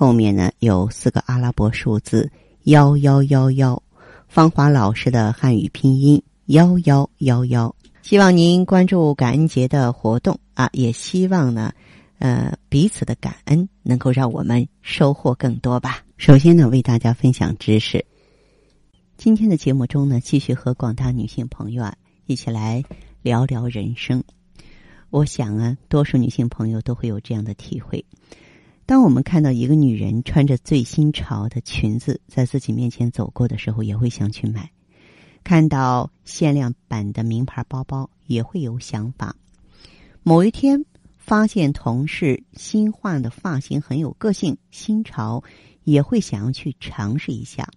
后面呢有四个阿拉伯数字幺幺幺幺，芳华老师的汉语拼音幺幺幺幺。希望您关注感恩节的活动啊，也希望呢，呃，彼此的感恩能够让我们收获更多吧。首先呢，为大家分享知识。今天的节目中呢，继续和广大女性朋友啊一起来聊聊人生。我想啊，多数女性朋友都会有这样的体会。当我们看到一个女人穿着最新潮的裙子在自己面前走过的时候，也会想去买；看到限量版的名牌包包，也会有想法。某一天发现同事新换的发型很有个性、新潮，也会想要去尝试一下。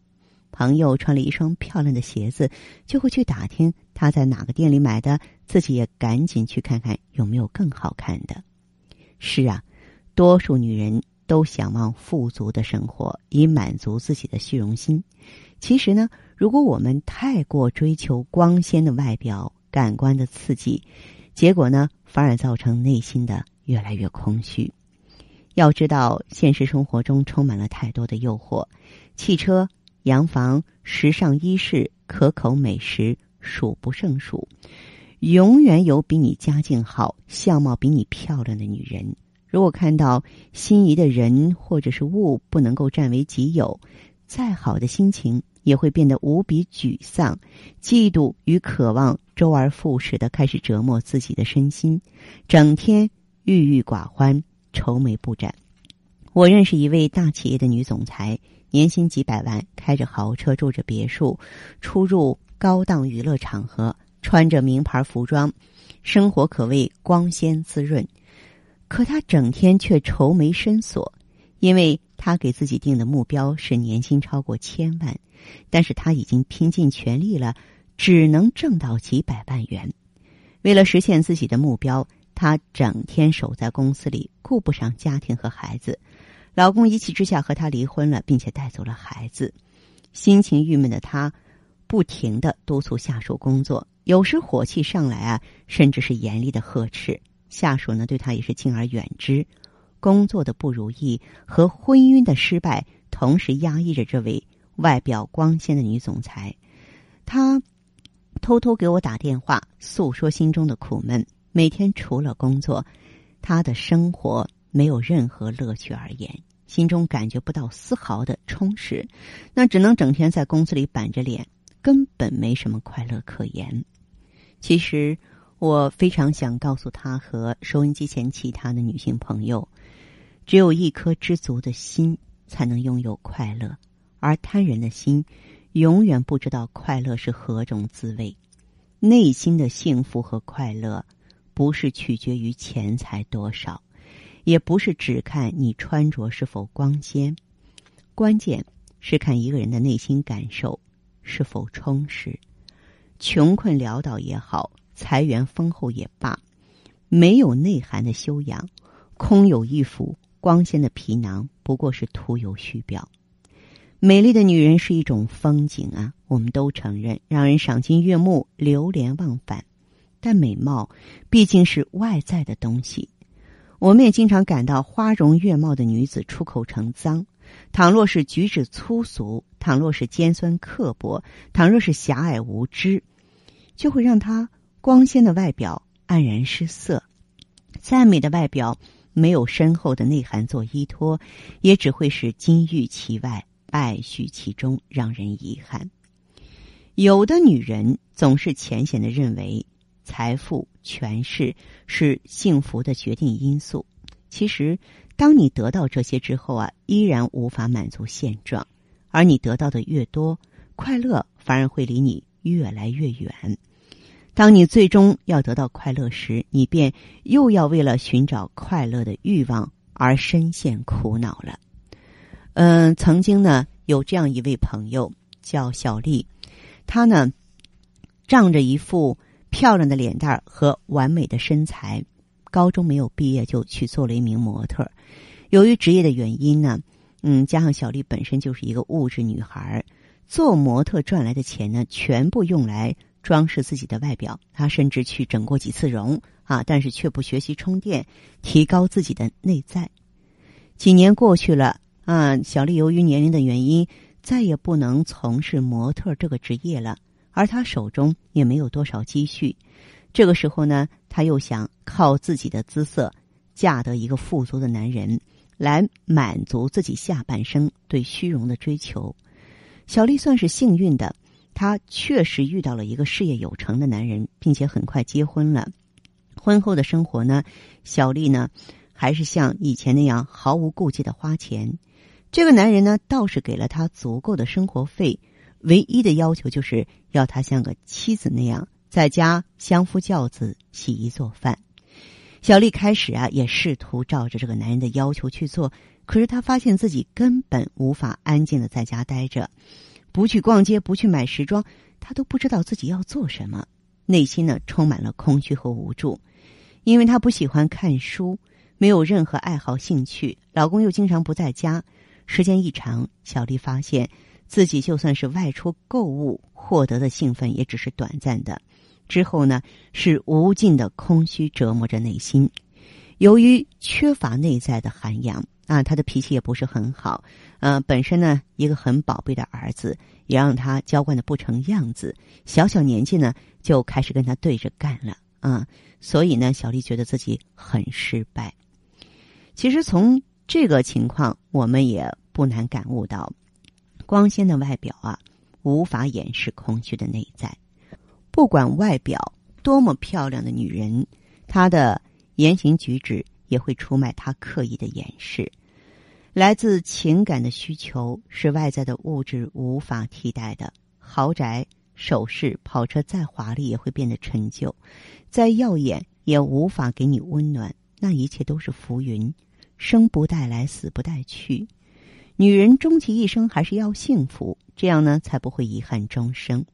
朋友穿了一双漂亮的鞋子，就会去打听他在哪个店里买的，自己也赶紧去看看有没有更好看的。是啊。多数女人都想望富足的生活，以满足自己的虚荣心。其实呢，如果我们太过追求光鲜的外表、感官的刺激，结果呢，反而造成内心的越来越空虚。要知道，现实生活中充满了太多的诱惑：汽车、洋房、时尚衣饰、可口美食，数不胜数。永远有比你家境好、相貌比你漂亮的女人。如果看到心仪的人或者是物不能够占为己有，再好的心情也会变得无比沮丧，嫉妒与渴望周而复始的开始折磨自己的身心，整天郁郁寡欢，愁眉不展。我认识一位大企业的女总裁，年薪几百万，开着豪车，住着别墅，出入高档娱乐场合，穿着名牌服装，生活可谓光鲜滋润。可他整天却愁眉深锁，因为他给自己定的目标是年薪超过千万，但是他已经拼尽全力了，只能挣到几百万元。为了实现自己的目标，他整天守在公司里，顾不上家庭和孩子。老公一气之下和他离婚了，并且带走了孩子。心情郁闷的他，不停的督促下属工作，有时火气上来啊，甚至是严厉的呵斥。下属呢，对他也是敬而远之，工作的不如意和婚姻的失败同时压抑着这位外表光鲜的女总裁。她偷偷给我打电话，诉说心中的苦闷。每天除了工作，她的生活没有任何乐趣而言，心中感觉不到丝毫的充实，那只能整天在公司里板着脸，根本没什么快乐可言。其实。我非常想告诉他和收音机前其他的女性朋友，只有一颗知足的心，才能拥有快乐；而贪人的心，永远不知道快乐是何种滋味。内心的幸福和快乐，不是取决于钱财多少，也不是只看你穿着是否光鲜，关键是看一个人的内心感受是否充实。穷困潦倒也好。财源丰厚也罢，没有内涵的修养，空有一副光鲜的皮囊，不过是徒有虚表。美丽的女人是一种风景啊，我们都承认，让人赏心悦目、流连忘返。但美貌毕竟是外在的东西，我们也经常感到花容月貌的女子出口成脏。倘若是举止粗俗，倘若是尖酸刻薄，倘若是狭隘无知，就会让她。光鲜的外表黯然失色，再美的外表没有深厚的内涵做依托，也只会是金玉其外，败絮其中，让人遗憾。有的女人总是浅显的认为财富、权势是幸福的决定因素。其实，当你得到这些之后啊，依然无法满足现状，而你得到的越多，快乐反而会离你越来越远。当你最终要得到快乐时，你便又要为了寻找快乐的欲望而深陷苦恼了。嗯，曾经呢有这样一位朋友叫小丽，她呢仗着一副漂亮的脸蛋和完美的身材，高中没有毕业就去做了一名模特。由于职业的原因呢，嗯，加上小丽本身就是一个物质女孩，做模特赚来的钱呢，全部用来装饰自己的外表。她甚至去整过几次容啊，但是却不学习充电，提高自己的内在。几年过去了啊，小丽由于年龄的原因，再也不能从事模特这个职业了，而她手中也没有多少积蓄。这个时候呢，她又想靠自己的姿色嫁得一个富足的男人。来满足自己下半生对虚荣的追求，小丽算是幸运的，她确实遇到了一个事业有成的男人，并且很快结婚了。婚后的生活呢，小丽呢还是像以前那样毫无顾忌的花钱。这个男人呢倒是给了她足够的生活费，唯一的要求就是要她像个妻子那样在家相夫教子、洗衣做饭。小丽开始啊，也试图照着这个男人的要求去做，可是她发现自己根本无法安静的在家待着，不去逛街，不去买时装，她都不知道自己要做什么，内心呢充满了空虚和无助，因为她不喜欢看书，没有任何爱好兴趣，老公又经常不在家，时间一长，小丽发现自己就算是外出购物获得的兴奋，也只是短暂的。之后呢，是无尽的空虚折磨着内心。由于缺乏内在的涵养啊，他的脾气也不是很好。呃，本身呢，一个很宝贝的儿子，也让他娇惯的不成样子。小小年纪呢，就开始跟他对着干了啊。所以呢，小丽觉得自己很失败。其实从这个情况，我们也不难感悟到，光鲜的外表啊，无法掩饰空虚的内在。不管外表多么漂亮的女人，她的言行举止也会出卖他刻意的掩饰。来自情感的需求是外在的物质无法替代的。豪宅、首饰、跑车再华丽，也会变得陈旧；再耀眼，也无法给你温暖。那一切都是浮云，生不带来，死不带去。女人终其一生还是要幸福，这样呢，才不会遗憾终生。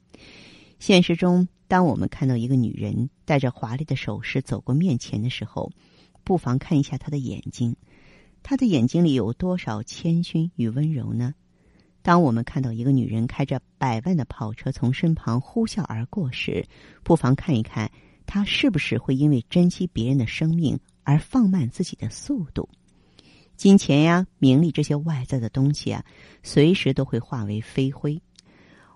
现实中，当我们看到一个女人带着华丽的首饰走过面前的时候，不妨看一下她的眼睛，她的眼睛里有多少谦逊与温柔呢？当我们看到一个女人开着百万的跑车从身旁呼啸而过时，不妨看一看她是不是会因为珍惜别人的生命而放慢自己的速度。金钱呀、名利这些外在的东西啊，随时都会化为飞灰，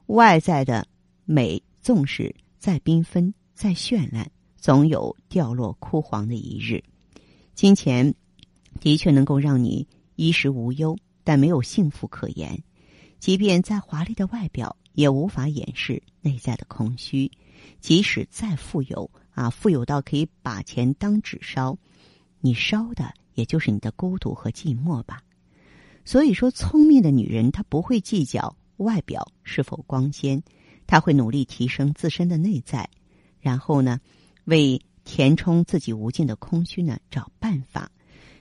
外在的美。纵使再缤纷、再绚烂，总有掉落枯黄的一日。金钱的确能够让你衣食无忧，但没有幸福可言。即便再华丽的外表，也无法掩饰内在的空虚。即使再富有啊，富有到可以把钱当纸烧，你烧的也就是你的孤独和寂寞吧。所以说，聪明的女人她不会计较外表是否光鲜。她会努力提升自身的内在，然后呢，为填充自己无尽的空虚呢找办法。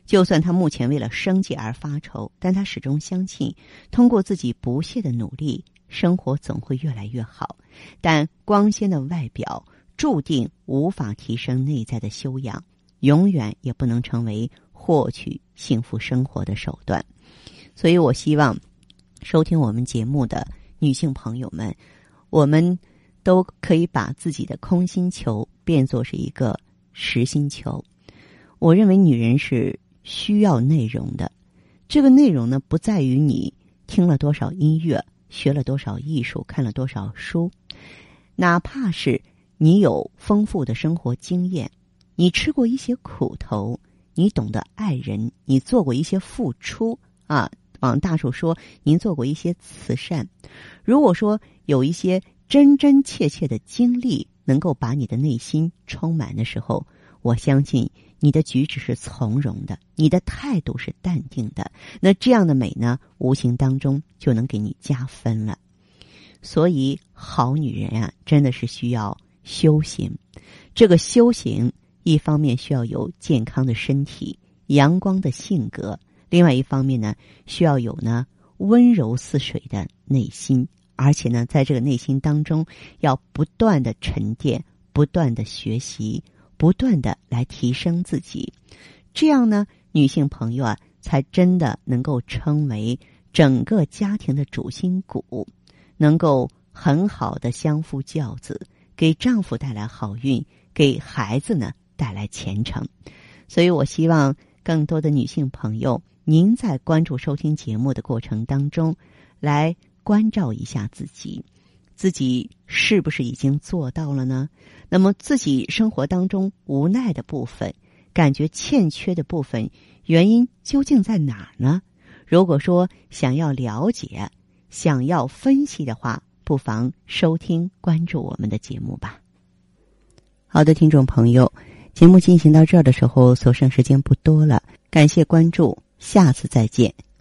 就算他目前为了生计而发愁，但他始终相信，通过自己不懈的努力，生活总会越来越好。但光鲜的外表注定无法提升内在的修养，永远也不能成为获取幸福生活的手段。所以我希望收听我们节目的女性朋友们。我们都可以把自己的空心球变作是一个实心球。我认为女人是需要内容的，这个内容呢，不在于你听了多少音乐、学了多少艺术、看了多少书，哪怕是你有丰富的生活经验，你吃过一些苦头，你懂得爱人，你做过一些付出啊。往大处说：“您做过一些慈善，如果说有一些真真切切的经历能够把你的内心充满的时候，我相信你的举止是从容的，你的态度是淡定的。那这样的美呢，无形当中就能给你加分了。所以，好女人啊，真的是需要修行。这个修行，一方面需要有健康的身体、阳光的性格。”另外一方面呢，需要有呢温柔似水的内心，而且呢，在这个内心当中，要不断的沉淀，不断的学习，不断的来提升自己。这样呢，女性朋友啊，才真的能够称为整个家庭的主心骨，能够很好的相夫教子，给丈夫带来好运，给孩子呢带来前程。所以我希望更多的女性朋友。您在关注收听节目的过程当中，来关照一下自己，自己是不是已经做到了呢？那么自己生活当中无奈的部分，感觉欠缺的部分，原因究竟在哪儿呢？如果说想要了解、想要分析的话，不妨收听关注我们的节目吧。好的，听众朋友，节目进行到这儿的时候，所剩时间不多了，感谢关注。下次再见。